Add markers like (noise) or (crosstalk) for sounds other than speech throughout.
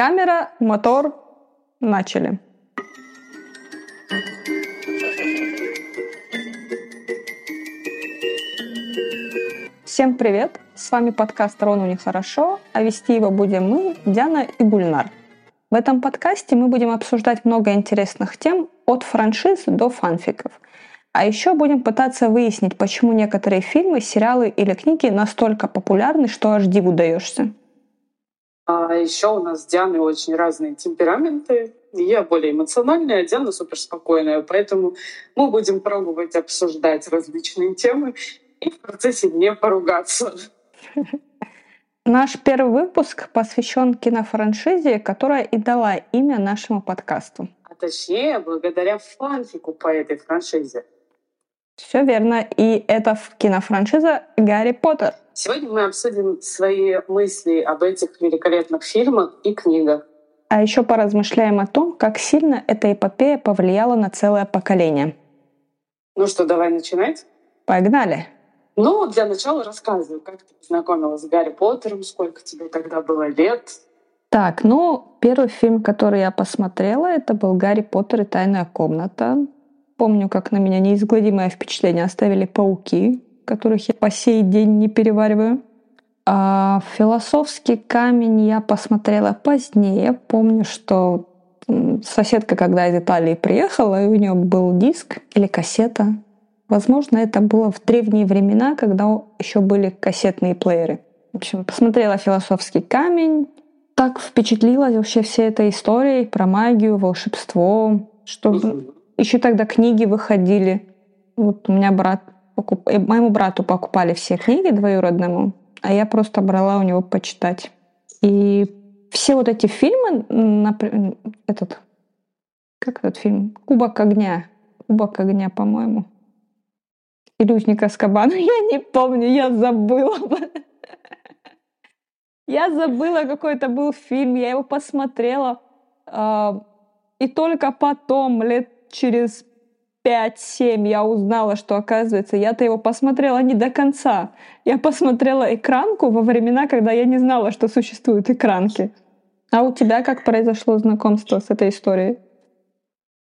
Камера, мотор, начали. Всем привет! С вами подкаст «Рону нехорошо», а вести его будем мы, Диана и Гульнар. В этом подкасте мы будем обсуждать много интересных тем от франшиз до фанфиков. А еще будем пытаться выяснить, почему некоторые фильмы, сериалы или книги настолько популярны, что аж диву даешься. А еще у нас с Дианой очень разные темпераменты. Я более эмоциональная, а Диана суперспокойная. Поэтому мы будем пробовать обсуждать различные темы и в процессе не поругаться. Наш первый выпуск посвящен кинофраншизе, которая и дала имя нашему подкасту. А точнее, благодаря фанфику по этой франшизе. Все верно. И это кинофраншиза «Гарри Поттер». Сегодня мы обсудим свои мысли об этих великолепных фильмах и книгах. А еще поразмышляем о том, как сильно эта эпопея повлияла на целое поколение. Ну что, давай начинать? Погнали! Ну, для начала рассказывай, как ты познакомилась с Гарри Поттером, сколько тебе тогда было лет? Так, ну, первый фильм, который я посмотрела, это был «Гарри Поттер и тайная комната». Помню, как на меня неизгладимое впечатление оставили пауки которых я по сей день не перевариваю. А философский камень я посмотрела позднее. Помню, что соседка, когда из Италии приехала, и у нее был диск или кассета. Возможно, это было в древние времена, когда еще были кассетные плееры. В общем, посмотрела «Философский камень», так впечатлилась вообще всей этой историей про магию, волшебство, что еще тогда книги выходили. Вот у меня брат покуп... Э, моему брату покупали все книги двоюродному, а я просто брала у него почитать. И все вот эти фильмы, например, этот, как этот фильм? «Кубок огня». «Кубок огня», по-моему. Или «Узник Аскабана». (laughs) Я не помню, я забыла. (laughs) Я забыла, какой это был фильм. Я его посмотрела. А, и только потом, лет через 5-7 я узнала, что, оказывается, я-то его посмотрела не до конца. Я посмотрела экранку во времена, когда я не знала, что существуют экранки. А у тебя как произошло знакомство с этой историей?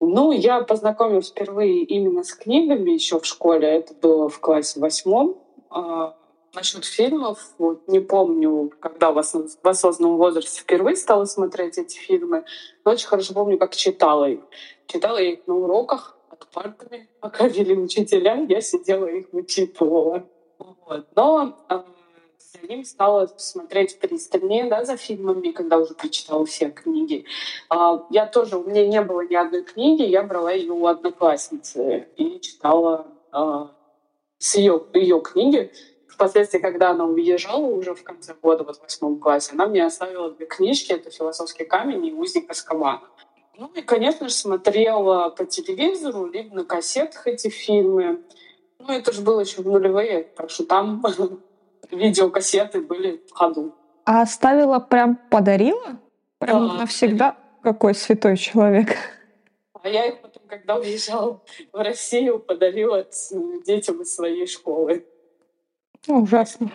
Ну, я познакомилась впервые именно с книгами еще в школе. Это было в классе восьмом. А, насчет фильмов, вот не помню, когда в, в осознанном возрасте впервые стала смотреть эти фильмы, но очень хорошо помню, как читала их. Читала их на уроках, под партами, пока вели учителя, (laughs) я сидела их вычитывала. Вот. Но э, за ним стала смотреть пристальнее да, за фильмами, когда уже прочитала все книги. Э, я тоже, у меня не было ни одной книги, я брала ее у одноклассницы и читала э, с ее, ее книги. Впоследствии, когда она уезжала уже в конце года, вот в восьмом классе, она мне оставила две книжки, это «Философский камень» и «Узник Аскабана». Ну и, конечно же, смотрела по телевизору, либо на кассетах эти фильмы. Ну, это же было еще в нулевые, так что там (laughs) видеокассеты были в ходу. А оставила прям подарила? Прям да, навсегда? Какой святой человек. А я их потом, когда уезжала в Россию, подарила детям из своей школы. Ужасно.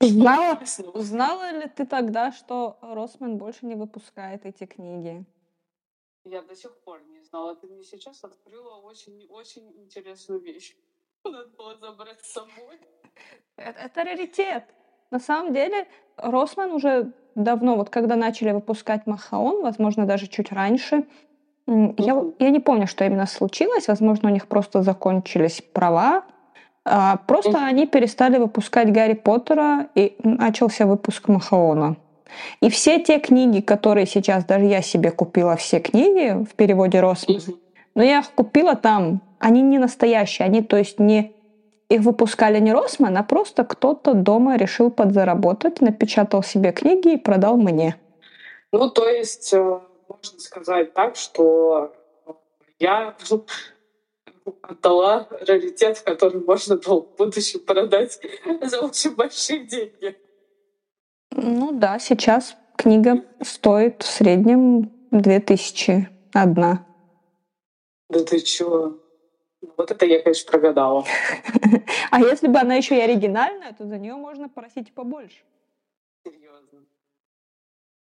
Узнала, узнала ли ты тогда, что Росман больше не выпускает эти книги? Я до сих пор не знала. Ты мне сейчас открыла очень-очень интересную вещь. (laughs) Надо было забрать с собой. Это, это раритет. На самом деле, Росман уже давно, вот когда начали выпускать Махаон, возможно, даже чуть раньше, я, я не помню, что именно случилось. Возможно, у них просто закончились права. А, просто они перестали выпускать Гарри Поттера, и начался выпуск Махаона. И все те книги, которые сейчас, даже я себе купила все книги в переводе Росман, но я их купила там, они не настоящие, они, то есть, не их выпускали не Росман, а просто кто-то дома решил подзаработать, напечатал себе книги и продал мне. Ну, то есть, э, можно сказать так, что я (laughs) отдала раритет, который можно было в будущем продать за очень большие деньги. Ну да, сейчас книга стоит в среднем 2000 одна. Да ты чего? Вот это я, конечно, прогадала. (laughs) А если бы она еще и оригинальная, то за нее можно просить побольше. Серьезно.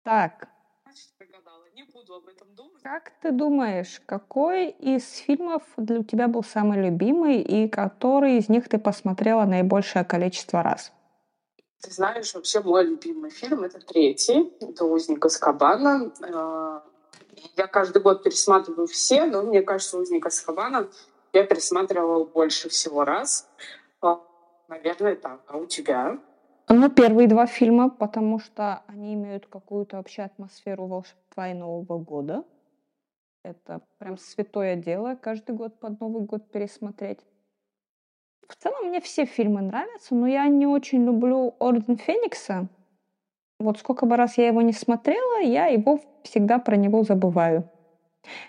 Так. Буду об этом думать. Как ты думаешь, какой из фильмов для тебя был самый любимый и который из них ты посмотрела наибольшее количество раз? Ты знаешь, вообще мой любимый фильм — это третий, это «Узник Аскабана». Э, я каждый год пересматриваю все, но мне кажется, «Узник Аскабана» я пересматривала больше всего раз. А, наверное, так. А у тебя? Ну, первые два фильма, потому что они имеют какую-то вообще атмосферу волшебства и Нового года. Это прям святое дело каждый год под Новый год пересмотреть. В целом мне все фильмы нравятся, но я не очень люблю Орден Феникса. Вот сколько бы раз я его не смотрела, я его всегда про него забываю.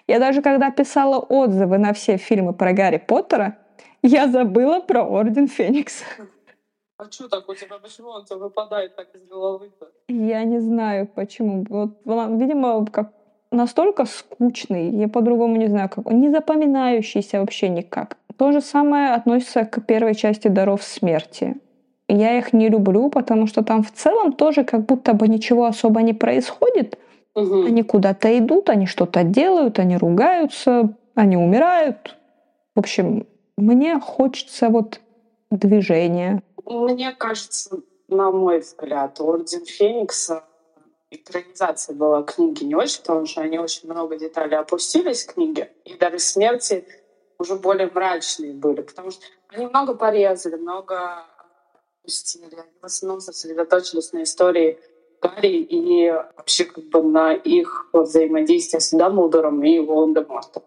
Я даже когда писала отзывы на все фильмы про Гарри Поттера, я забыла про Орден Феникса. А что так у тебя? Почему он тебе выпадает так из головы-то? Я не знаю, почему. Вот, видимо, как настолько скучный, я по-другому не знаю, как он не запоминающийся вообще никак. То же самое относится к первой части «Даров смерти». Я их не люблю, потому что там в целом тоже как будто бы ничего особо не происходит. Угу. Они куда-то идут, они что-то делают, они ругаются, они умирают. В общем, мне хочется вот движения. Мне кажется, на мой взгляд, Орден Феникса экранизация была книги не очень, потому что они очень много деталей опустились в книге. И даже смерти уже более мрачные были, потому что они много порезали, много опустили. Они в основном сосредоточились на истории Гарри и вообще как бы на их взаимодействие с Дамблдором и Волан-де-Мортом.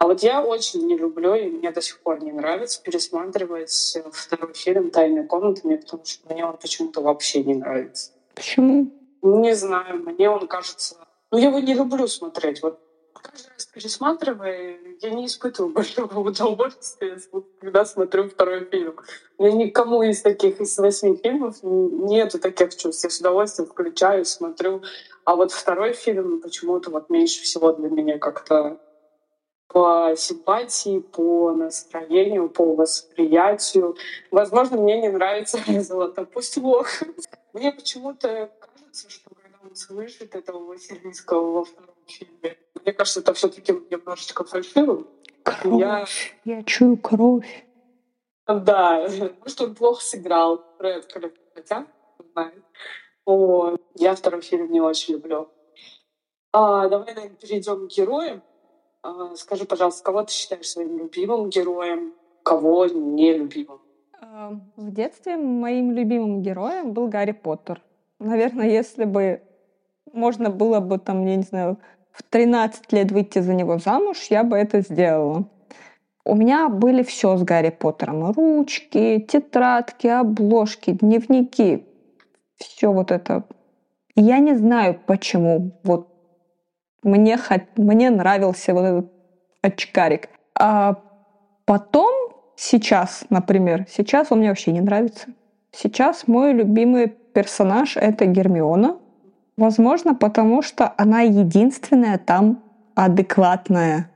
А вот я очень не люблю, и мне до сих пор не нравится пересматривать второй фильм «Тайные комнаты», мне, потому что мне он почему-то вообще не нравится. Почему? Не знаю, мне он кажется... Ну, я его не люблю смотреть. Вот каждый раз пересматривая, я не испытываю большого (laughs) удовольствия, когда смотрю второй фильм. У меня никому из таких, из восьми фильмов нету таких чувств. Я с удовольствием включаю, смотрю. А вот второй фильм почему-то вот меньше всего для меня как-то по симпатии, по настроению, по восприятию. Возможно, мне не нравится (laughs) Золотопусть Лох. Мне почему-то кажется, что когда он слышит этого Василийского во втором фильме, мне кажется, это все таки немножечко фальшивым. Кровь. Я... я чую кровь. Да, может, он плохо сыграл. Редклифф, хотя, знает. О, я второй фильм не очень люблю. А, давай, наверное, перейдем к героям. А, скажи, пожалуйста, кого ты считаешь своим любимым героем, кого нелюбимым? В детстве моим любимым героем был Гарри Поттер. Наверное, если бы можно было бы там, я не знаю, в 13 лет выйти за него замуж, я бы это сделала. У меня были все с Гарри Поттером. Ручки, тетрадки, обложки, дневники. Все вот это. Я не знаю, почему. Вот мне, мне нравился вот этот очкарик. А потом, сейчас, например, сейчас он мне вообще не нравится. Сейчас мой любимый персонаж — это Гермиона. Возможно, потому что она единственная там адекватная.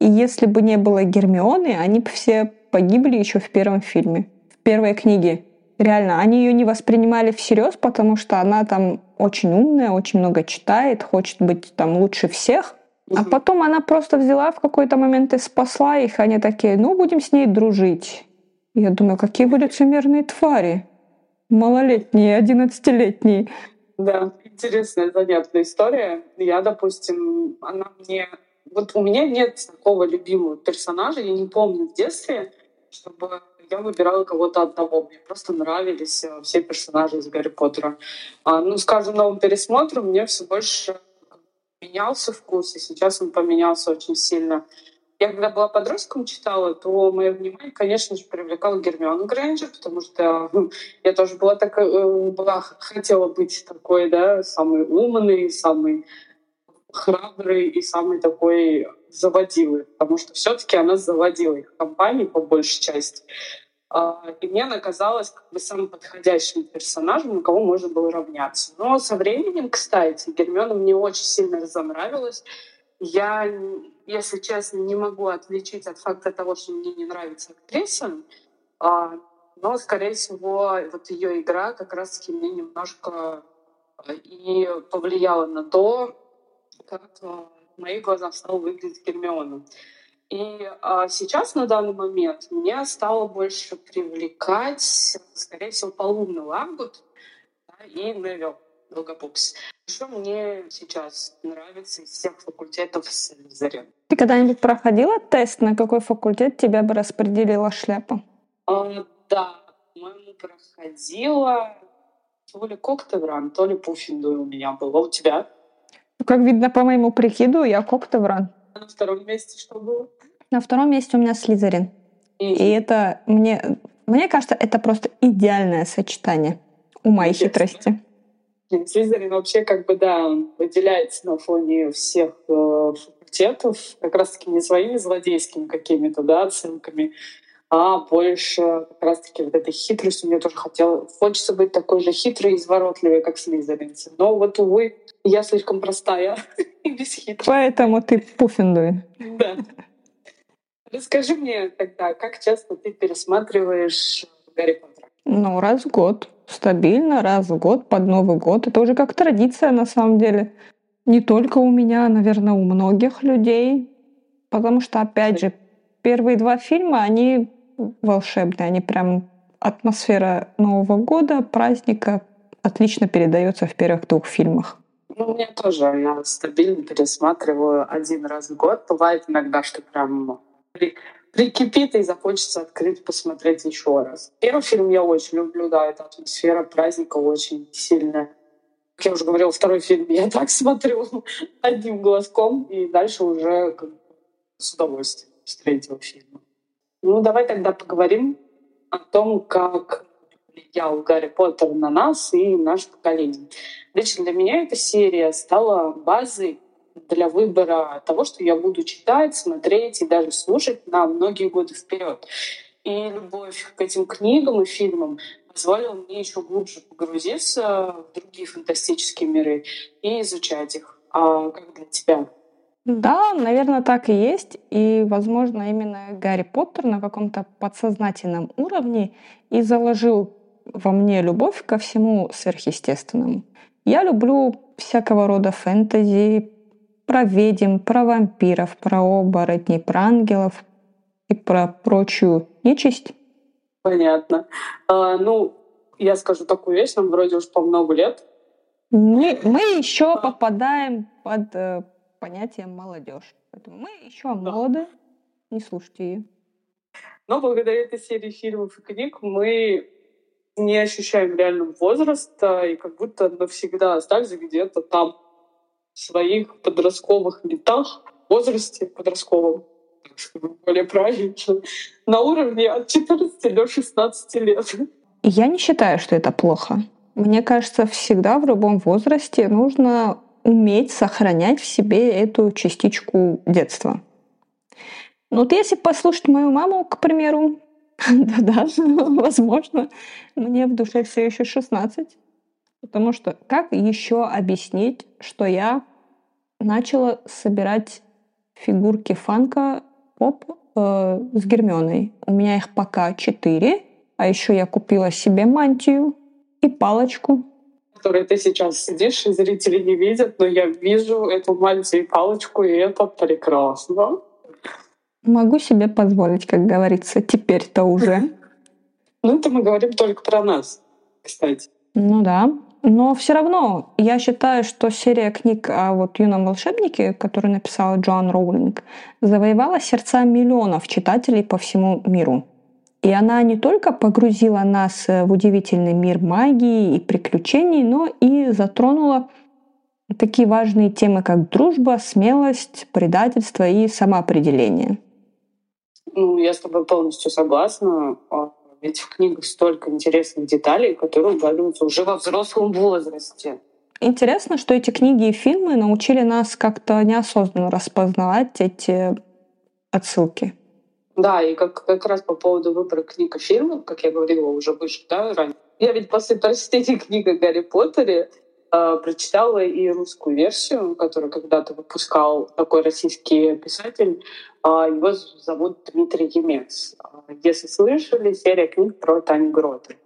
И если бы не было Гермионы, они бы все погибли еще в первом фильме, в первой книге. Реально, они ее не воспринимали всерьез, потому что она там очень умная, очень много читает, хочет быть там лучше всех. А потом она просто взяла в какой-то момент и спасла их. Они такие, ну, будем с ней дружить. Я думаю, какие вы лицемерные твари. Малолетние, одиннадцатилетние. Да, интересная, занятная история. Я, допустим, она мне... Вот у меня нет такого любимого персонажа. Я не помню в детстве, чтобы я выбирала кого-то одного. Мне просто нравились э, все персонажи из Гарри Поттера. А, ну, с каждым новым пересмотром мне все больше менялся вкус, и сейчас он поменялся очень сильно. Я когда была подростком читала, то мое внимание, конечно же, привлекала Гермиона Грейнджер, потому что ну, я тоже была так, э, была, хотела быть такой, да, самый умный, самый храбрый и самый такой заводилый, потому что все-таки она заводила их компании по большей части. А, и мне она казалась как бы самым подходящим персонажем, на кого можно было равняться. Но со временем, кстати, Гермиона мне очень сильно разонравилась. Я, если честно, не могу отличить от факта того, что мне не нравится актриса, а, но, скорее всего, вот ее игра как раз-таки мне немножко и повлияла на то, как моих глазах стала выглядеть Гермиона. И а, сейчас, на данный момент, меня стало больше привлекать, скорее всего, полумный Лагут да, и Невил Долгопупс. Что мне сейчас нравится из всех факультетов Слизерин. Ты когда-нибудь проходила тест, на какой факультет тебя бы распределила шляпа? А, да, по-моему, проходила то ли Коктевран, то ли Пуффиндуй у меня было. А у тебя? Как видно по моему прикиду, я Коктевран. На втором месте что было? На втором месте у меня Слизерин. И, и это мне, мне кажется, это просто идеальное сочетание ума и хитрости. Слизерин вообще как бы, да, он выделяется на фоне всех э, факультетов, как раз-таки не своими злодейскими какими-то, да, отсылками, а больше как раз-таки вот этой хитростью. Мне тоже хотела, хочется быть такой же хитрой и изворотливой, как слизеринцы. Но вот, увы, я слишком простая (laughs) и бесхитрая. Поэтому ты пуффиндуй. Да. Расскажи мне тогда, как часто ты пересматриваешь Гарри Поттера? Ну, раз в год стабильно раз в год под Новый год. Это уже как традиция на самом деле. Не только у меня, а, наверное, у многих людей. Потому что, опять же, первые два фильма, они волшебные. Они прям атмосфера Нового года, праздника отлично передается в первых двух фильмах. Ну, меня тоже. Я стабильно пересматриваю один раз в год. Бывает иногда, что прям прикипит и захочется открыть, посмотреть еще раз. Первый фильм я очень люблю, да, эта атмосфера праздника очень сильная. Как я уже говорила, второй фильм я так смотрю (laughs) одним глазком, и дальше уже как, с удовольствием с третьего фильма. Ну, давай тогда поговорим о том, как влиял Гарри Поттер на нас и наше поколение. Лично для меня эта серия стала базой для выбора того, что я буду читать, смотреть и даже слушать на многие годы вперед. И любовь к этим книгам и фильмам позволила мне еще глубже погрузиться в другие фантастические миры и изучать их. А как для тебя? Да, наверное, так и есть. И, возможно, именно Гарри Поттер на каком-то подсознательном уровне и заложил во мне любовь ко всему сверхъестественному. Я люблю всякого рода фэнтези, про ведьм, про вампиров, про оборотней, про ангелов и про прочую нечисть. Понятно. А, ну, я скажу такую вещь, нам вроде уже по много лет. Мы, мы еще попадаем под э, понятием молодежь. Поэтому мы еще да. молоды, не слушайте ее. Но благодаря этой серии фильмов и книг мы не ощущаем реального возраста и как будто навсегда остались где-то там своих подростковых летах, возрасте подростковом, более правильно, на уровне от 14 до 16 лет. Я не считаю, что это плохо. Мне кажется, всегда в любом возрасте нужно уметь сохранять в себе эту частичку детства. Ну вот если послушать мою маму, к примеру, (laughs) да-да, возможно, мне в душе все еще 16. Потому что как еще объяснить, что я начала собирать фигурки фанка поп э, с Гермионой. У меня их пока четыре, а еще я купила себе мантию и палочку. Которой ты сейчас сидишь, и зрители не видят, но я вижу эту мантию и палочку, и это прекрасно. Могу себе позволить, как говорится, теперь-то уже. (laughs) Ну, это мы говорим только про нас, кстати. Ну да. Но все равно я считаю, что серия книг о вот юном волшебнике, которую написала Джоан Роулинг, завоевала сердца миллионов читателей по всему миру. И она не только погрузила нас в удивительный мир магии и приключений, но и затронула такие важные темы, как дружба, смелость, предательство и самоопределение. Ну, я с тобой полностью согласна. А, ведь в книгах столько интересных деталей, которые угадываются уже во взрослом возрасте. Интересно, что эти книги и фильмы научили нас как-то неосознанно распознавать эти отсылки. Да, и как, как раз по поводу выбора книг и фильмов, как я говорила уже выше, да, ранее. Я ведь после прочтения книги Гарри Поттере э, прочитала и русскую версию, которую когда-то выпускал такой российский писатель а, его зовут Дмитрий Емец. А, если слышали, серия книг про Таню Гроты.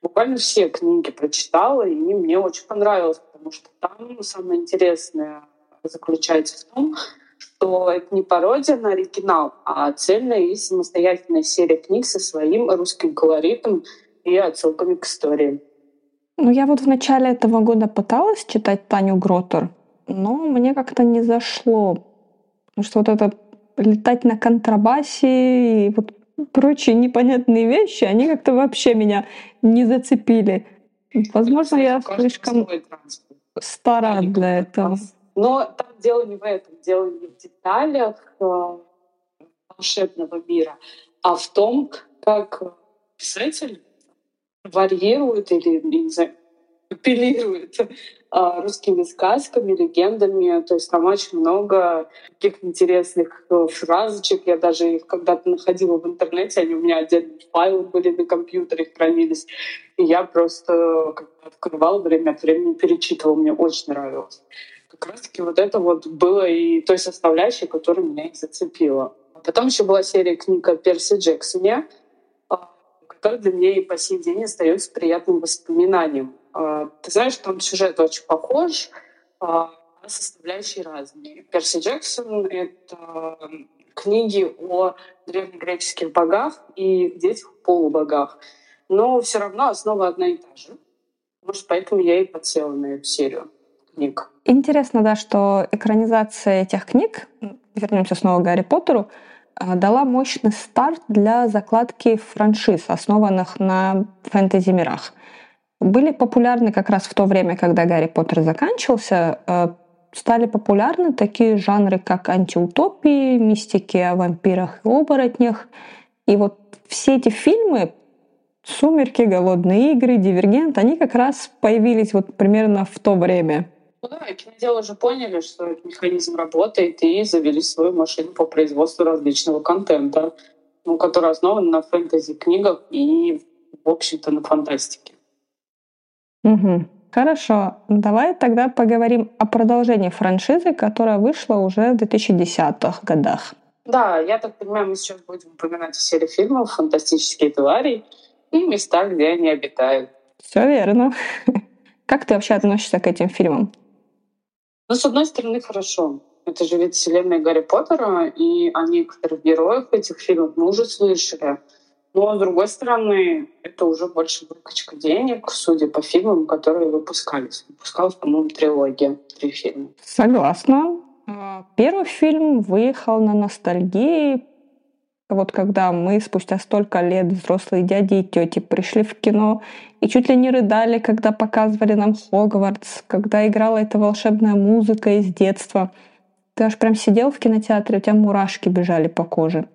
Буквально все книги прочитала, и мне очень понравилось, потому что там самое интересное заключается в том, что это не пародия на оригинал, а цельная и самостоятельная серия книг со своим русским колоритом и отсылками к истории. Ну, я вот в начале этого года пыталась читать Таню Гротер, но мне как-то не зашло. Потому что вот это летать на контрабасе и вот прочие непонятные вещи, они как-то вообще меня не зацепили. Возможно, я слишком стара для этого. Но там дело не в этом, дело не в деталях э, волшебного мира, а в том, как писатель варьирует или, не знаю, апеллирует а, русскими сказками, легендами. То есть там очень много таких интересных э, фразочек. Я даже их когда-то находила в интернете, они у меня отдельные файлы были на компьютере, хранились. И я просто открывала время от времени, перечитывала. Мне очень нравилось. Как раз-таки вот это вот было и той составляющей, которая меня их зацепила. Потом еще была серия книг о Перси Джексоне, который для меня и по сей день остается приятным воспоминанием. А, ты знаешь, там сюжет очень похож, а составляющие разные. Перси Джексон — это книги о древнегреческих богах и детях полубогах. Но все равно основа одна и та же. Может, поэтому я и подсела на эту серию книг. Интересно, да, что экранизация этих книг, вернемся снова к Гарри Поттеру, а, дала мощный старт для закладки франшиз, основанных на фэнтези-мирах. Были популярны как раз в то время, когда Гарри Поттер заканчивался, а, стали популярны такие жанры, как антиутопии, мистики о вампирах и оборотнях. И вот все эти фильмы «Сумерки», «Голодные игры», «Дивергент», они как раз появились вот примерно в то время. Ну да, киноделы уже поняли, что этот механизм работает, и завели свою машину по производству различного контента, ну, который основан на фэнтези-книгах и, в общем-то, на фантастике. Угу. Хорошо, давай тогда поговорим о продолжении франшизы, которая вышла уже в 2010-х годах. Да, я так понимаю, мы сейчас будем упоминать серию фильмов «Фантастические твари» и места, где они обитают. Все верно. (laughs) Как ты вообще относишься к этим фильмам? Ну, с одной стороны, хорошо. Это же ведь вселенная Гарри Поттера, и о некоторых героях этих фильмов мы уже слышали. Но, с другой стороны, это уже больше выкачка денег, судя по фильмам, которые выпускались. Выпускалась, по-моему, трилогия, три фильма. Согласна. А, первый фильм выехал на ностальгии, вот когда мы спустя столько лет, взрослые дяди и тети, пришли в кино и чуть ли не рыдали, когда показывали нам Хогвартс, когда играла эта волшебная музыка из детства. Ты аж прям сидел в кинотеатре, у тебя мурашки бежали по коже.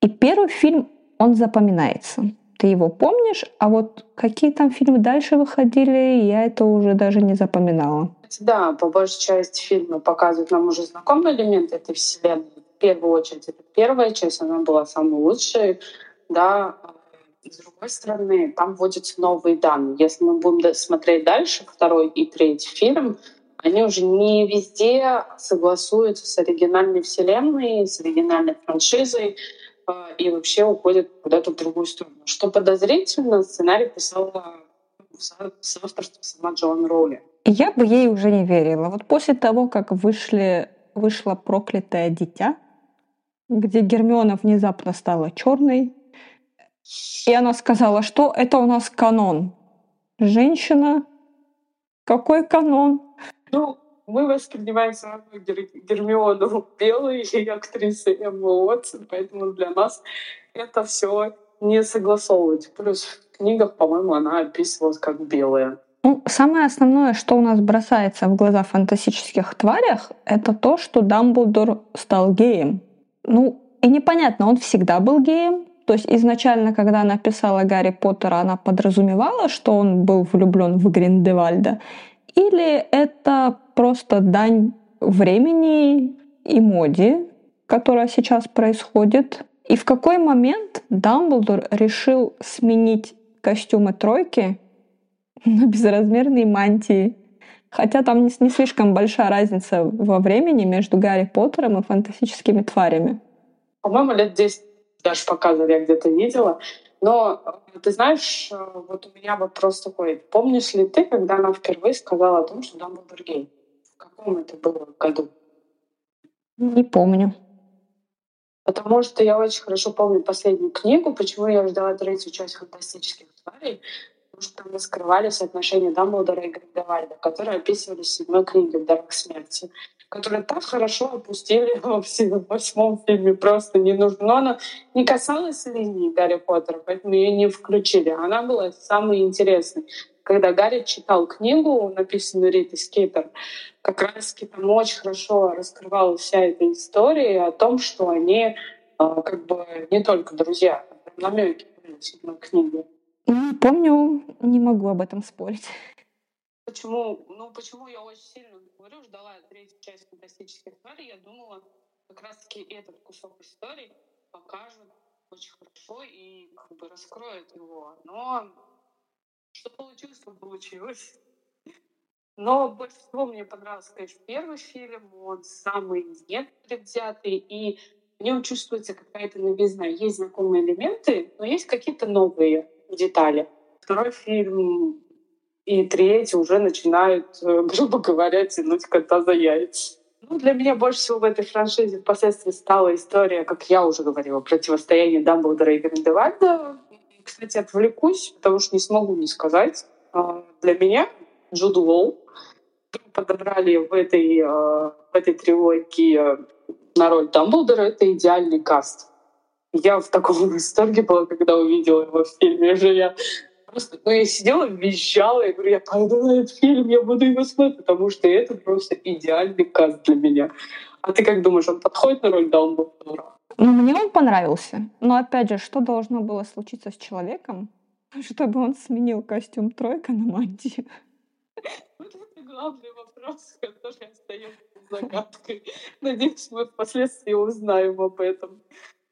И первый фильм, он запоминается. Ты его помнишь, а вот какие там фильмы дальше выходили, я это уже даже не запоминала. Да, по большей части фильмы показывают нам уже знакомые элементы этой вселенной в первую очередь, это первая часть, она была самой лучшей, да, с другой стороны, там вводятся новые данные. Если мы будем смотреть дальше, второй и третий фильм, они уже не везде согласуются с оригинальной вселенной, с оригинальной франшизой а, и вообще уходят куда-то в другую сторону. Что подозрительно, сценарий писала с авторством сама Джоан Роули. Я бы ей уже не верила. Вот после того, как вышли, вышло «Проклятое дитя», где Гермиона внезапно стала черной. И она сказала, что это у нас канон. Женщина? Какой канон? Ну, мы воспринимаем сразу Гер- Гермиону белой и актрисы Эмма Уотсон, поэтому для нас это все не согласовывать. Плюс в книгах, по-моему, она описывалась как белая. Ну, самое основное, что у нас бросается в глаза в фантастических тварях, это то, что Дамблдор стал геем. Ну, и непонятно, он всегда был геем. То есть изначально, когда она писала Гарри Поттера, она подразумевала, что он был влюблен в Гриндевальда. Или это просто дань времени и моде, которая сейчас происходит. И в какой момент Дамблдор решил сменить костюмы тройки на безразмерные мантии? Хотя там не, не слишком большая разница во времени между Гарри Поттером и фантастическими тварями. По-моему, лет 10 даже показывали, я где-то видела. Но э, ты знаешь, э, вот у меня вопрос такой. Помнишь ли ты, когда она впервые сказала о том, что Дамблдор гей? В каком это было году? Не помню. Потому что я очень хорошо помню последнюю книгу, почему я ждала третью часть «Фантастических тварей», что там раскрывались отношения Дамблдора и Гриндевальда, которые описывались в седьмой книге «В смерти», которые так хорошо опустили (laughs) во восьмом фильме. Просто не нужно. Но она не касалась линии Гарри Поттера, поэтому ее не включили. Она была самой интересной. Когда Гарри читал книгу, написанную Ритой Скейтер, как раз таки там очень хорошо раскрывалась вся эта история о том, что они а, как бы не только друзья, намеки были в седьмой книге. Ну, помню, не могу об этом спорить. Почему? Ну, почему я очень сильно говорю, ждала третью часть фантастических тварей, я думала, как раз-таки этот кусок истории покажет очень хорошо и как бы раскроет его. Но что получилось, то получилось. Но больше всего мне понравился, конечно, первый фильм. Он самый непредвзятый, и в нем чувствуется какая-то новизна. Есть знакомые элементы, но есть какие-то новые детали. Второй фильм и третий уже начинают, э, (laughs) грубо говоря, тянуть кота за яйца. Ну, для меня больше всего в этой франшизе впоследствии стала история, как я уже говорила, противостояние Дамблдора и Гриндевальда. Кстати, отвлекусь, потому что не смогу не сказать. А, для меня Джуд Лоу подобрали в этой, а, в этой трилогии на роль Дамблдора. Это идеальный каст. Я в таком (laughs) восторге была, когда увидела его в фильме. Уже я просто, ну, я сидела, визжала, я говорю, я пойду на этот фильм, я буду его смотреть, потому что это просто идеальный каст для меня. А ты как думаешь, он подходит на роль Дамблдора? Ну, мне он понравился. Но опять же, что должно было случиться с человеком, (laughs) чтобы он сменил костюм тройка на мантию? (laughs) Вот это главный вопрос, который остается загадкой. Надеюсь, мы впоследствии узнаем об этом.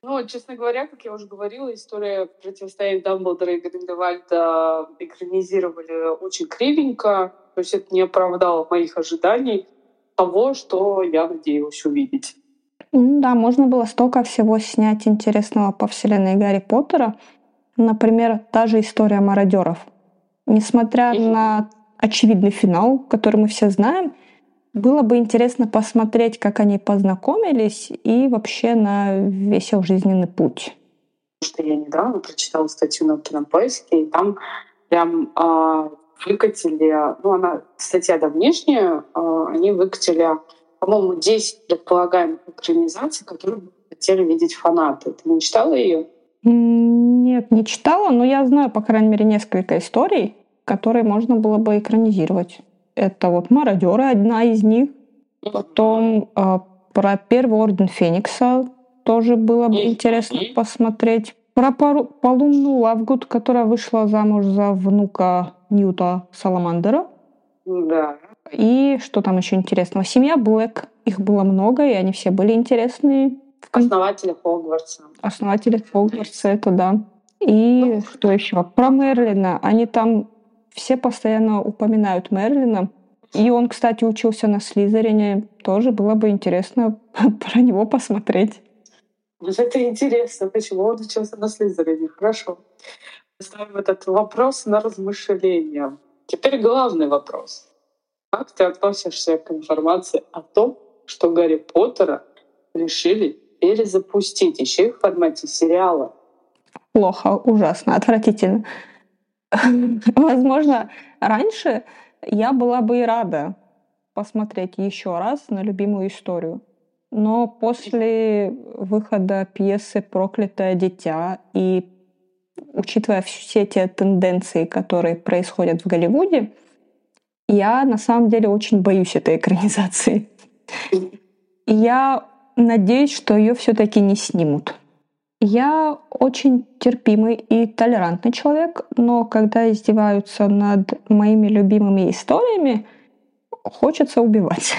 Ну, честно говоря, как я уже говорила, история противостояния Дамблдора и Гриндевальда экранизировали очень кривенько. То есть это не оправдало моих ожиданий того, что я надеялась увидеть. Да, можно было столько всего снять интересного по вселенной Гарри Поттера. Например, та же история мародеров. Несмотря и... на очевидный финал, который мы все знаем, было бы интересно посмотреть, как они познакомились и вообще на весь их жизненный путь. Что я недавно прочитала статью на Кинопоиске, и там прям э, выкатили, ну она статья давнешняя, э, они выкатили по-моему, 10 предполагаемых экранизаций, которые бы хотели видеть фанаты. Ты не читала ее? Нет, не читала, но я знаю, по крайней мере, несколько историй, которые можно было бы экранизировать. Это вот «Мародеры» одна из них. Потом э, про Первый Орден Феникса тоже было бы интересно посмотреть. Про Полумну Лавгуд, которая вышла замуж за внука Ньюта Саламандера. Да. И что там еще интересного? Семья Блэк. Их было много, и они все были интересные. Основатели Хогвартса. Основатели Хогвартса, это да. И ну, что еще? Про Мерлина. Они там все постоянно упоминают Мерлина. И он, кстати, учился на Слизерине. Тоже было бы интересно (laughs) про него посмотреть. Это интересно, почему он учился на Слизерине. Хорошо. Ставим этот вопрос на размышление. Теперь главный вопрос. Как ты относишься к информации о том, что Гарри Поттера решили перезапустить еще и в формате сериала? Плохо, ужасно, отвратительно. (laughs) Возможно, раньше я была бы и рада посмотреть еще раз на любимую историю. Но после выхода пьесы «Проклятое дитя» и учитывая все те тенденции, которые происходят в Голливуде, я на самом деле очень боюсь этой экранизации. Я надеюсь, что ее все-таки не снимут. Я очень терпимый и толерантный человек, но когда издеваются над моими любимыми историями, хочется убивать.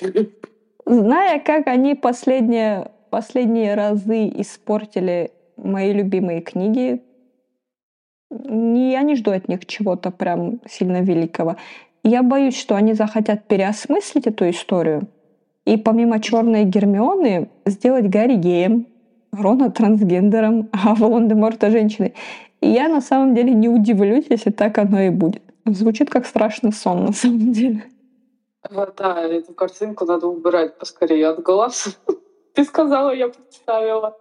(laughs) Зная, как они последние, последние разы испортили мои любимые книги, не, я не жду от них чего-то прям сильно великого. Я боюсь, что они захотят переосмыслить эту историю и помимо черной Гермионы сделать Гарри геем, Рона трансгендером, (laughs) а Волан-де-Морта женщиной. И я на самом деле не удивлюсь, если так оно и будет. Звучит как страшный сон на самом деле. Да, эту картинку надо убирать поскорее от глаз. (laughs) Ты сказала, я представила.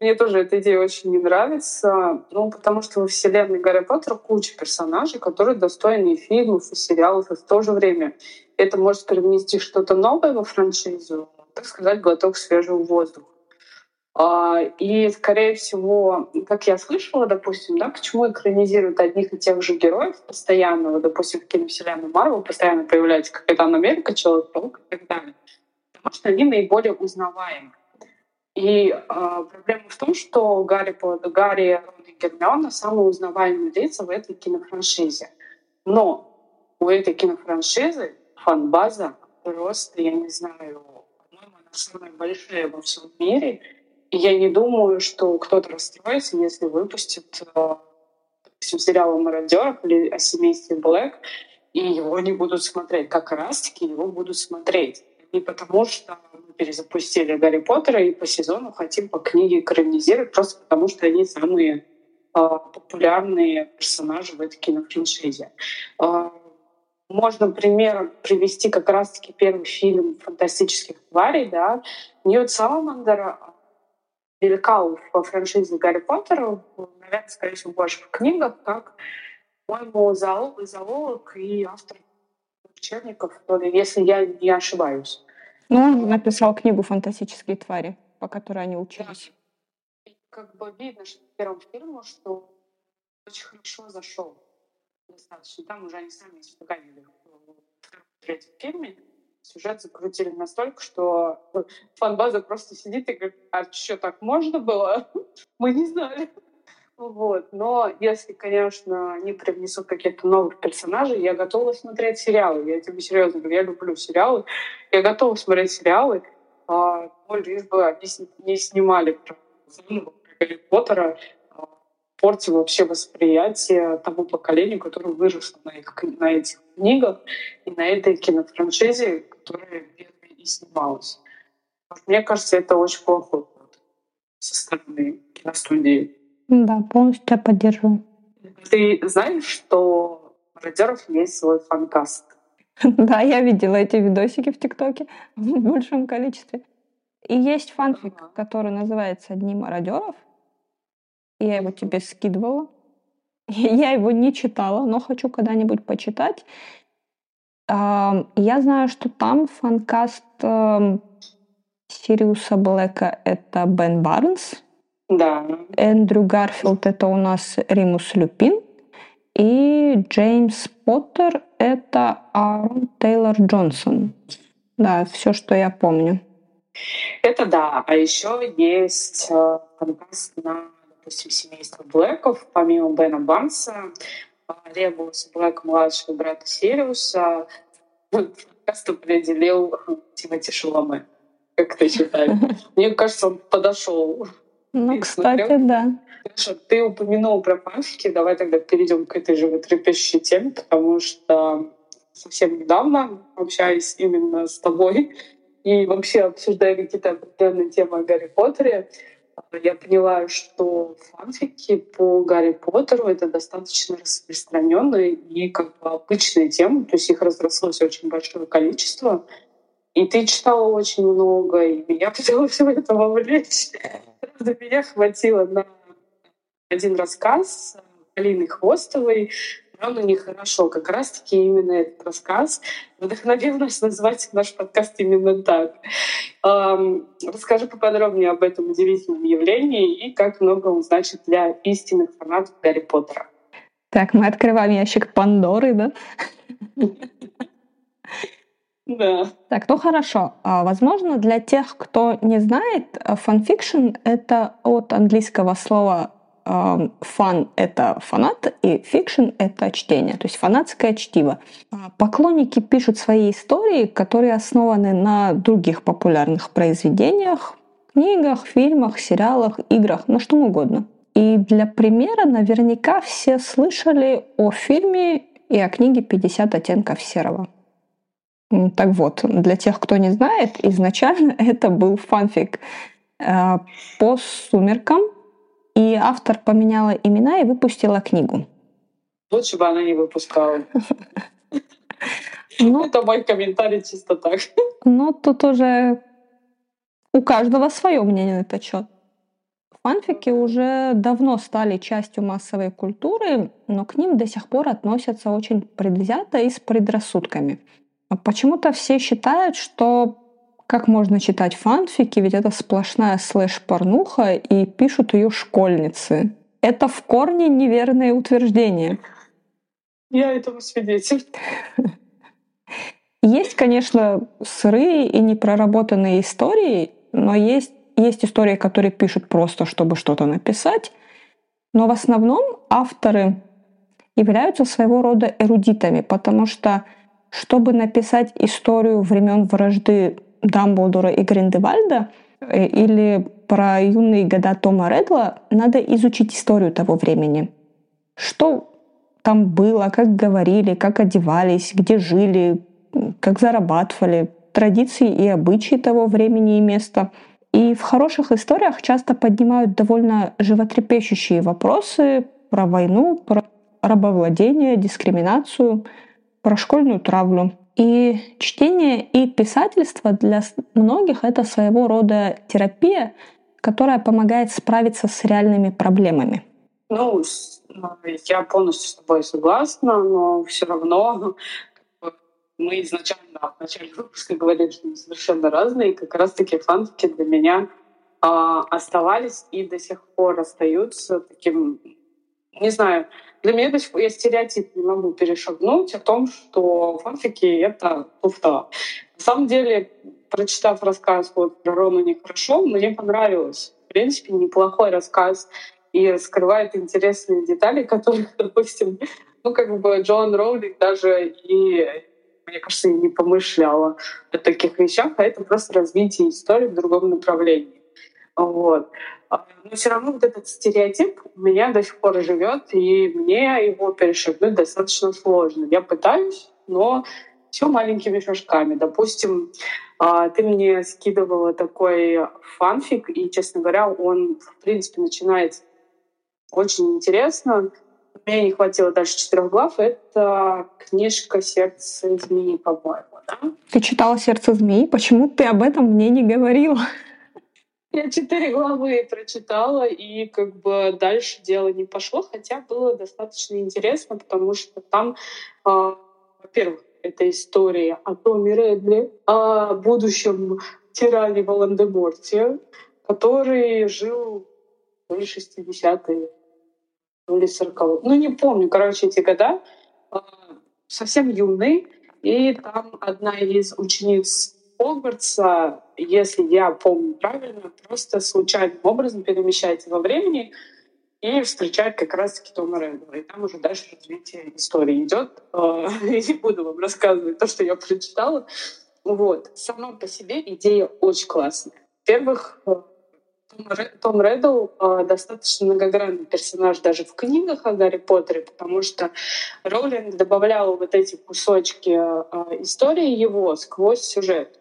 Мне тоже эта идея очень не нравится, ну, потому что во вселенной Гарри Поттера куча персонажей, которые достойны и фильмов, и сериалов, и в то же время это может привнести что-то новое во франшизу, так сказать, глоток свежего воздуха. А, и, скорее всего, как я слышала, допустим, да, почему экранизируют одних и тех же героев постоянно, допустим, в киновселенной Марвел постоянно появляется Капитан Америка, Человек-паук и так далее. Потому что они наиболее узнаваемы. И э, проблема в том, что Гарри, Гарри Рон и Гермиона самые узнаваемые лица в этой кинофраншизе. Но у этой кинофраншизы фан-база просто, я не знаю, по-моему, она самая большая во всем мире — я не думаю, что кто-то расстроится, если выпустит э, допустим, сериал о мародерах или о семействе Блэк, и его не будут смотреть. Как раз-таки его будут смотреть. Не потому, что мы перезапустили Гарри Поттера и по сезону хотим по книге экранизировать, просто потому что они самые э, популярные персонажи в этой кинофраншизе. Э, можно пример привести как раз-таки первый фильм «Фантастических тварей». Да? Ньют Саламандер велика во франшизе Гарри Поттера, наверное, скорее всего, больше в книгах, как, по-моему, зоолог, зоолог и автор учебников, если я не ошибаюсь. Ну, он написал книгу «Фантастические твари», по которой они учились. Да. как бы видно, что в первом фильме, что очень хорошо зашел достаточно. Там уже они сами испугали в третьем фильме сюжет закрутили настолько, что фан-база просто сидит и говорит, а что, так можно было? (laughs) Мы не знали. Вот. Но если, конечно, не привнесут каких-то новых персонажей, я готова смотреть сериалы. Я тебе серьезно говорю, я люблю сериалы. Я готова смотреть сериалы, а, лишь бы они не снимали про Гарри Поттера, портил вообще восприятие тому поколению, которое выросло на, их, на этих книгах и на этой кинофраншизе, которая первой и снималась. Мне кажется, это очень плохо со стороны киностудии. Да, полностью тебя поддерживаю. Ты знаешь, что у Радеров есть свой фанкаст? (laughs) Да, я видела эти видосики в ТикТоке (laughs) в большом количестве. И есть фанфик, ага. который называется «Дни мародеров», я его тебе скидывала. (laughs) Я его не читала, но хочу когда-нибудь почитать. Я знаю, что там фанкаст эм, Сириуса Блэка — это Бен Барнс. Да. Эндрю Гарфилд — это у нас Римус Люпин. И Джеймс Поттер — это Аарон Тейлор Джонсон. Да, все, что я помню. Это да. А еще есть э, фанкаст на допустим, семейство Блэков, помимо Бена Барнса, Ребуса Блэк, младшего брата Сириуса, подкаст определил Тимати Шаломе. Как ты считаешь? (laughs) Мне кажется, он подошел. Ну, кстати, да. Ты упомянул про фанфики, давай тогда перейдем к этой животрепещущей теме, потому что совсем недавно, общаясь именно с тобой и вообще обсуждая какие-то определенные темы о Гарри Поттере, я поняла, что фанфики по Гарри Поттеру — это достаточно распространенная и как бы обычная тема, то есть их разрослось очень большое количество. И ты читала очень много, и меня (laughs) пыталась все это вовлечь. Правда, меня хватило на один рассказ Алины Хвостовой но нехорошо. Как раз-таки именно этот рассказ вдохновил нас (laughs) назвать наш подкаст именно так. Расскажи поподробнее об этом удивительном явлении и как много он значит для истинных фанатов Гарри Поттера. Так, мы открываем ящик Пандоры, да? Да. Так, ну хорошо. А, возможно, для тех, кто не знает, фанфикшн — это от английского слова фан — это фанат, и fiction — это чтение, то есть фанатское чтиво. А поклонники пишут свои истории, которые основаны на других популярных произведениях, книгах, фильмах, сериалах, играх, на что угодно. И для примера наверняка все слышали о фильме и о книге «50 оттенков серого». Так вот, для тех, кто не знает, изначально (laughs) это был фанфик э, по «Сумеркам», и автор поменяла имена и выпустила книгу. Лучше бы она не выпускала. (laughs) Ну, это мой комментарий чисто так. Ну, тут уже у каждого свое мнение на этот счет. Фанфики уже давно стали частью массовой культуры, но к ним до сих пор относятся очень предвзято и с предрассудками. Почему-то все считают, что как можно читать фанфики, ведь это сплошная слэш-порнуха, и пишут ее школьницы. Это в корне неверное утверждение. Я этому свидетель. (laughs) Есть, конечно, сырые и непроработанные истории, но есть, есть истории, которые пишут просто, чтобы что-то написать. Но в основном авторы являются своего рода эрудитами, потому что чтобы написать историю времен вражды Дамблдора и Гриндевальда э, или про юные года Тома Редла, надо изучить историю того времени. Что там было, как говорили, как одевались, где жили, как зарабатывали, традиции и обычаи того времени и места. И в хороших историях часто поднимают довольно животрепещущие вопросы про войну, про рабовладение, дискриминацию, про школьную травлю. И чтение и писательство для многих это своего рода терапия, которая помогает справиться с реальными проблемами. Ну, я полностью с тобой согласна, но все равно мы изначально в начале выпуска говорили, что мы совершенно разные, и как раз-таки фанфики для меня э, оставались и до сих пор остаются таким, не знаю, для меня до сих пор я стереотип не могу перешагнуть о том, что фанфики — это туфта. На самом деле, прочитав рассказ вот про Рома нехорошо, мне понравилось. В принципе, неплохой рассказ и раскрывает интересные детали, (laughs) которые, допустим, ну, как бы Джон Роулинг даже и мне кажется, и не помышляла о таких вещах, а это просто развитие истории в другом направлении. Вот. А, но все равно вот этот стереотип у меня до сих пор живет, и мне его перешагнуть достаточно сложно. Я пытаюсь, но все маленькими шажками. Допустим, а, ты мне скидывала такой фанфик, и, честно говоря, он, в принципе, начинается очень интересно. Мне не хватило дальше четырех глав. Это книжка «Сердце змеи», по-моему, да? Ты читала «Сердце змеи»? Почему ты об этом мне не говорила? Я четыре главы прочитала, и как бы дальше дело не пошло, хотя было достаточно интересно, потому что там, э, во-первых, это история о Томе Редли, о будущем тиране Волан-де-Морте, который жил в 60-е или 40 Ну, не помню, короче, эти года. А, совсем юный. И там одна из учениц Хогвартса, если я помню правильно, просто случайным образом перемещается во времени и встречает как раз-таки Тома Реддла. И там уже дальше развитие истории идет. А, (laughs) и не буду вам рассказывать то, что я прочитала. Вот. Сама по себе идея очень классная. Во-первых, том Реддл э, достаточно многогранный персонаж даже в книгах о Гарри Поттере, потому что Роулинг добавляла вот эти кусочки э, истории его сквозь сюжет.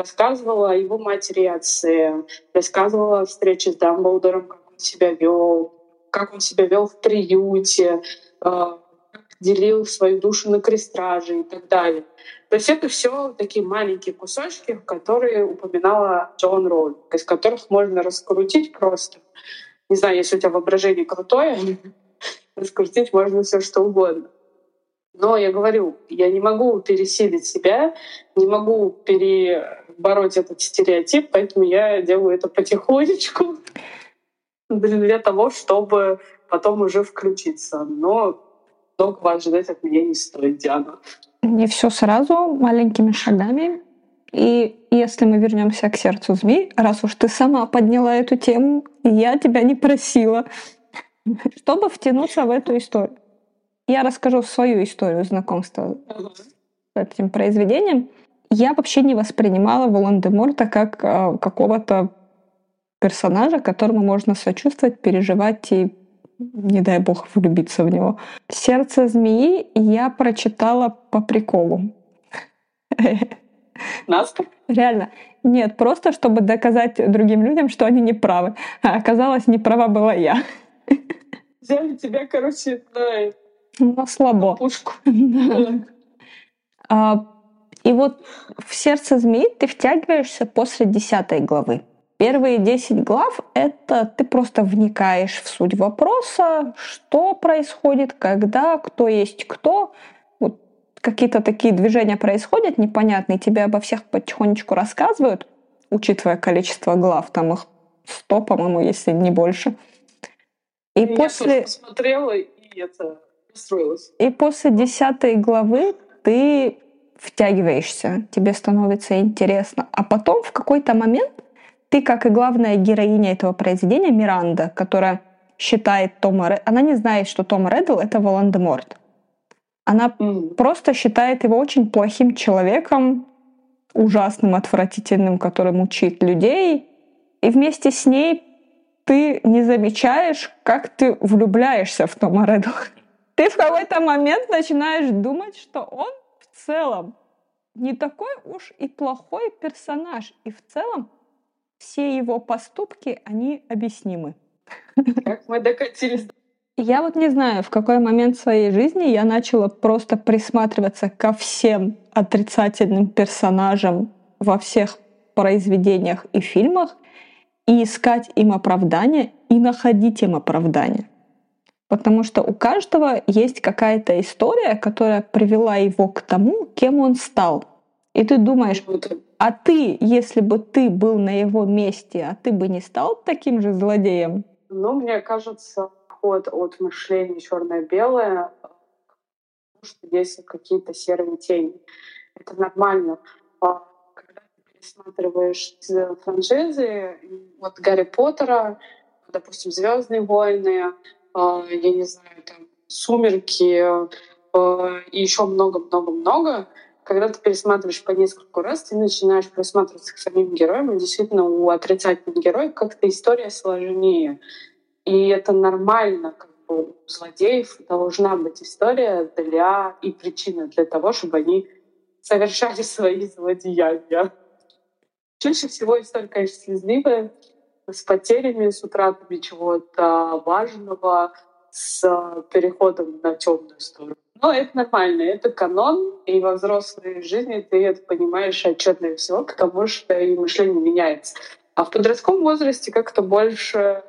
Рассказывала о его матери отце, рассказывала о встрече с Дамблдором, как он себя вел, как он себя вел в приюте, э, делил свою душу на крестражи и так далее. То есть это все такие маленькие кусочки, которые упоминала Джон Роулинг, из которых можно раскрутить просто. Не знаю, если у тебя воображение крутое, (laughs) раскрутить можно все что угодно. Но я говорю, я не могу пересилить себя, не могу перебороть этот стереотип, поэтому я делаю это потихонечку (laughs) для того, чтобы потом уже включиться. Но Многого ожидать от меня не стоит, Диана. Не все сразу, маленькими шагами. И если мы вернемся к сердцу змей, раз уж ты сама подняла эту тему, я тебя не просила, (laughs) чтобы втянуться в эту историю. Я расскажу свою историю знакомства с этим произведением. Я вообще не воспринимала Волан-де-Морта как э, какого-то персонажа, которому можно сочувствовать, переживать и не дай бог влюбиться в него. «Сердце змеи» я прочитала по приколу. Насколько? Реально. Нет, просто чтобы доказать другим людям, что они не правы. А оказалось, не права была я. Взяли тебя, короче, на, на слабо. пушку. (laughs) А, и вот в сердце змеи ты втягиваешься после десятой главы. Первые 10 глав — это ты просто вникаешь в суть вопроса, что происходит, когда, кто есть кто. Вот какие-то такие движения происходят непонятные, тебе обо всех потихонечку рассказывают, учитывая количество глав, там их 100, по-моему, если не больше. И Я после... посмотрела, и это расстроилась. И после десятой главы ты втягиваешься, тебе становится интересно. А потом в какой-то момент ты, как и главная героиня этого произведения, Миранда, которая считает Тома Реддл, она не знает, что Том Реддл — это Волан-де-Морт. Она mm. просто считает его очень плохим человеком, ужасным, отвратительным, который мучит людей. И вместе с ней ты не замечаешь, как ты влюбляешься в Тома Реддла. Ты в какой-то момент начинаешь думать, что он в целом не такой уж и плохой персонаж. И в целом все его поступки, они объяснимы. Как мы докатились. Я вот не знаю, в какой момент своей жизни я начала просто присматриваться ко всем отрицательным персонажам во всех произведениях и фильмах и искать им оправдание и находить им оправдание. Потому что у каждого есть какая-то история, которая привела его к тому, кем он стал. И ты думаешь, а ты, если бы ты был на его месте, а ты бы не стал таким же злодеем? Ну, мне кажется, ход от мышления черное-белое, что есть какие-то серые тени. Это нормально. А когда ты пересматриваешь франшизы, вот Гарри Поттера, допустим, Звездные войны, я не знаю, там, Сумерки а, и еще много-много-много, когда ты пересматриваешь по несколько раз, ты начинаешь присматриваться к самим героям, и действительно у отрицательных героев как-то история сложнее. И это нормально, как бы у злодеев должна быть история для и причина для того, чтобы они совершали свои злодеяния. Чаще всего история, конечно, слезливая, с потерями, с утратами чего-то важного, с переходом на темную сторону. Но это нормально, это канон, и во взрослой жизни ты это понимаешь отчетливо всего, потому что и мышление меняется. А в подростковом возрасте как-то больше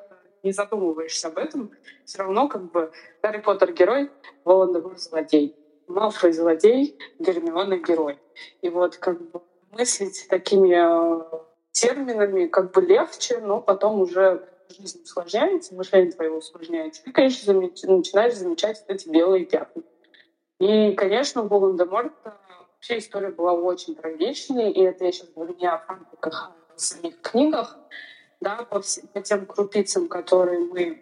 не задумываешься об этом. Все равно как бы Гарри Поттер герой, Волан-де-Морт злодей. Малфой злодей, Гермиона герой. И вот как бы мыслить такими э, терминами как бы легче, но потом уже жизнь усложняется, мышление твое усложняется. Ты, конечно, замеч... начинаешь замечать эти белые пятна. И, конечно, у Волан-де-Морта вообще история была очень трагичной, и это я сейчас говорю не о фанфиках, а о самих книгах, да, по, всем, по тем крупицам, которые мы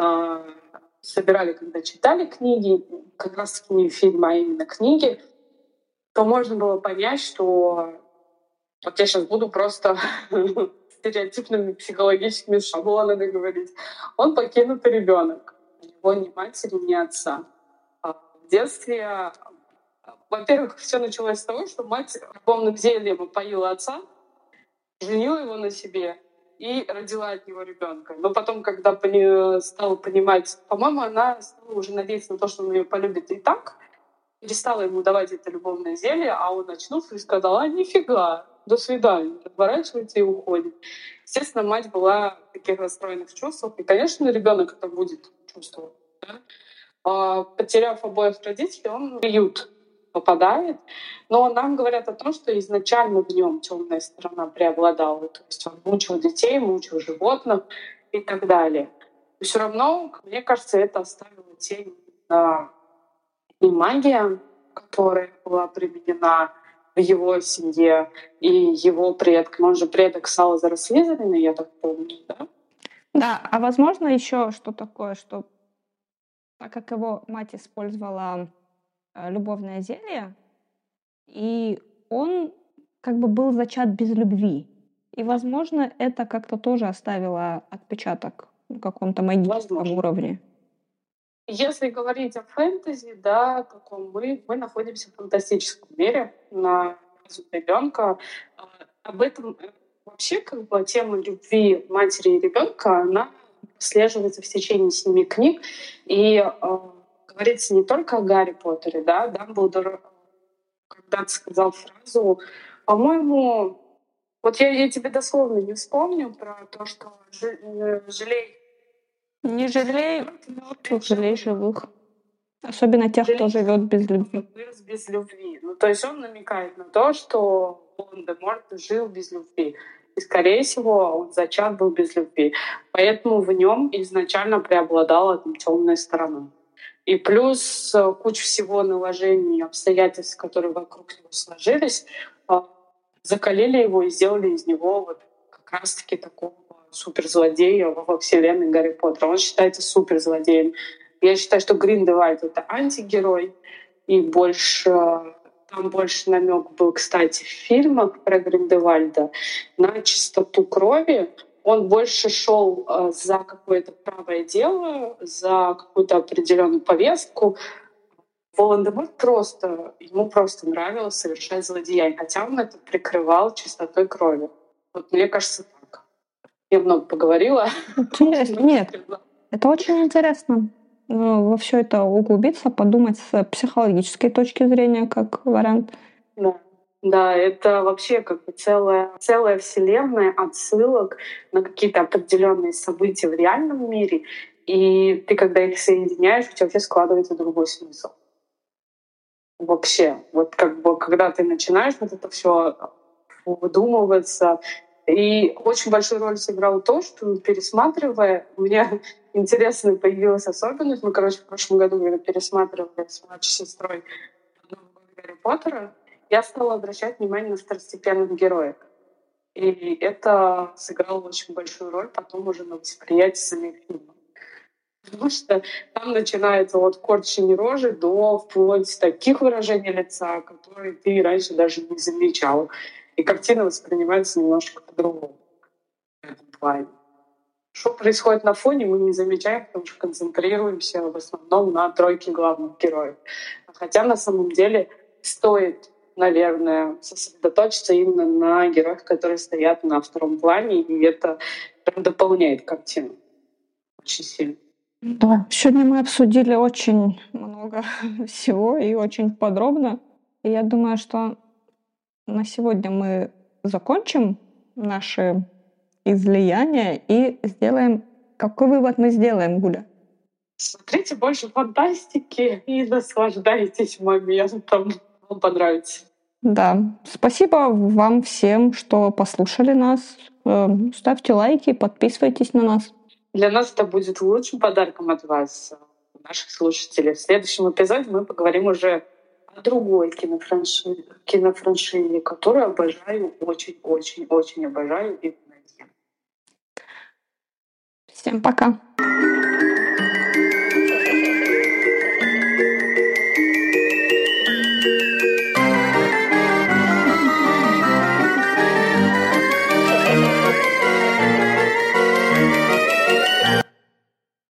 э, собирали, когда читали книги, как раз таки не фильмы, а именно книги, то можно было понять, что вот я сейчас буду просто (laughs) стереотипными психологическими шаблонами говорить. Он покинутый ребенок. У него ни матери, ни отца в детстве, во-первых, все началось с того, что мать любовным зельем поила отца, женила его на себе и родила от него ребенка. Но потом, когда пони- стала понимать, по-моему, она стала уже надеяться на то, что он ее полюбит и так, перестала ему давать это любовное зелье, а он очнулся и сказал, а нифига, до свидания, разворачивается и уходит. Естественно, мать была в таких расстроенных чувствах, и, конечно, ребенок это будет чувствовать. Да? А, потеряв обоих родителей, он в приют попадает. Но нам говорят о том, что изначально в нем темная сторона преобладала. То есть он мучил детей, мучил животных и так далее. Но все равно, мне кажется, это оставило тень на и магия, которая была применена в его семье и его предкам. Он же предок Салазара Слизерина, я так помню, да? Да, а возможно еще что такое, что так как его мать использовала э, любовное зелье, и он как бы был зачат без любви. И, возможно, это как-то тоже оставило отпечаток на каком-то магическом возможно. уровне. Если говорить о фэнтези, да, каком мы, мы находимся в фантастическом мире на ребенка. А, об этом э, вообще как бы тема любви матери и ребенка, она прослеживается в течение семи книг. И э, говорится не только о Гарри Поттере, да, Дамблдор когда-то сказал фразу, по-моему, вот я, я тебе дословно не вспомню про то, что э, жалей. Не жалей мертвых, жалей живых. Особенно тех, кто живет без любви. Без любви. Ну, то есть он намекает на то, что Волан-де-Морт жил без любви. И, скорее всего, он зачат был без любви. Поэтому в нем изначально преобладала там, темная сторона. И плюс э, куча всего наложений, обстоятельств, которые вокруг него сложились, э, закалили его и сделали из него вот как раз-таки такого суперзлодея во вселенной Гарри Поттера. Он считается суперзлодеем. Я считаю, что Гриндевальд — это антигерой, и больше там больше намек был, кстати, в фильмах про Гриндевальда на чистоту крови. Он больше шел э, за какое-то правое дело, за какую-то определенную повестку. Волан-де-Морт просто, ему просто нравилось совершать злодеяния, хотя он это прикрывал чистотой крови. Вот мне кажется. Я много поговорила. (laughs) Нет, это очень интересно. Ну, во все это углубиться, подумать с психологической точки зрения, как вариант. Да. Да, это вообще как бы целая, целая вселенная отсылок на какие-то определенные события в реальном мире. И ты, когда их соединяешь, у тебя вообще складывается другой смысл. Вообще, вот как бы, когда ты начинаешь вот это все выдумываться, и очень большую роль сыграло то, что пересматривая, у меня (laughs) интересная появилась особенность. Мы, короче, в прошлом году, когда пересматривали с младшей сестрой Гарри Поттера, я стала обращать внимание на второстепенных героев. И это сыграло очень большую роль потом уже на восприятии самих фильмов. Потому что там начинается от корчения рожи до вплоть таких выражений лица, которые ты раньше даже не замечал. И картина воспринимается немножко по-другому в этом плане. Что происходит на фоне, мы не замечаем, потому что концентрируемся в основном на тройке главных героев. Хотя на самом деле стоит, наверное, сосредоточиться именно на героях, которые стоят на втором плане, и это прям дополняет картину очень сильно. Да, сегодня мы обсудили очень много (laughs) всего и очень подробно. И я думаю, что на сегодня мы закончим наши излияния и сделаем... Какой вывод мы сделаем, Гуля? Смотрите больше фантастики и наслаждайтесь моментом. Вам понравится. Да. Спасибо вам всем, что послушали нас. Эм, ставьте лайки, подписывайтесь на нас. Для нас это будет лучшим подарком от вас, наших слушателей. В следующем эпизоде мы поговорим уже другой кинофраншизе, кинофраншизе, которую обожаю, очень-очень-очень обожаю и Всем пока.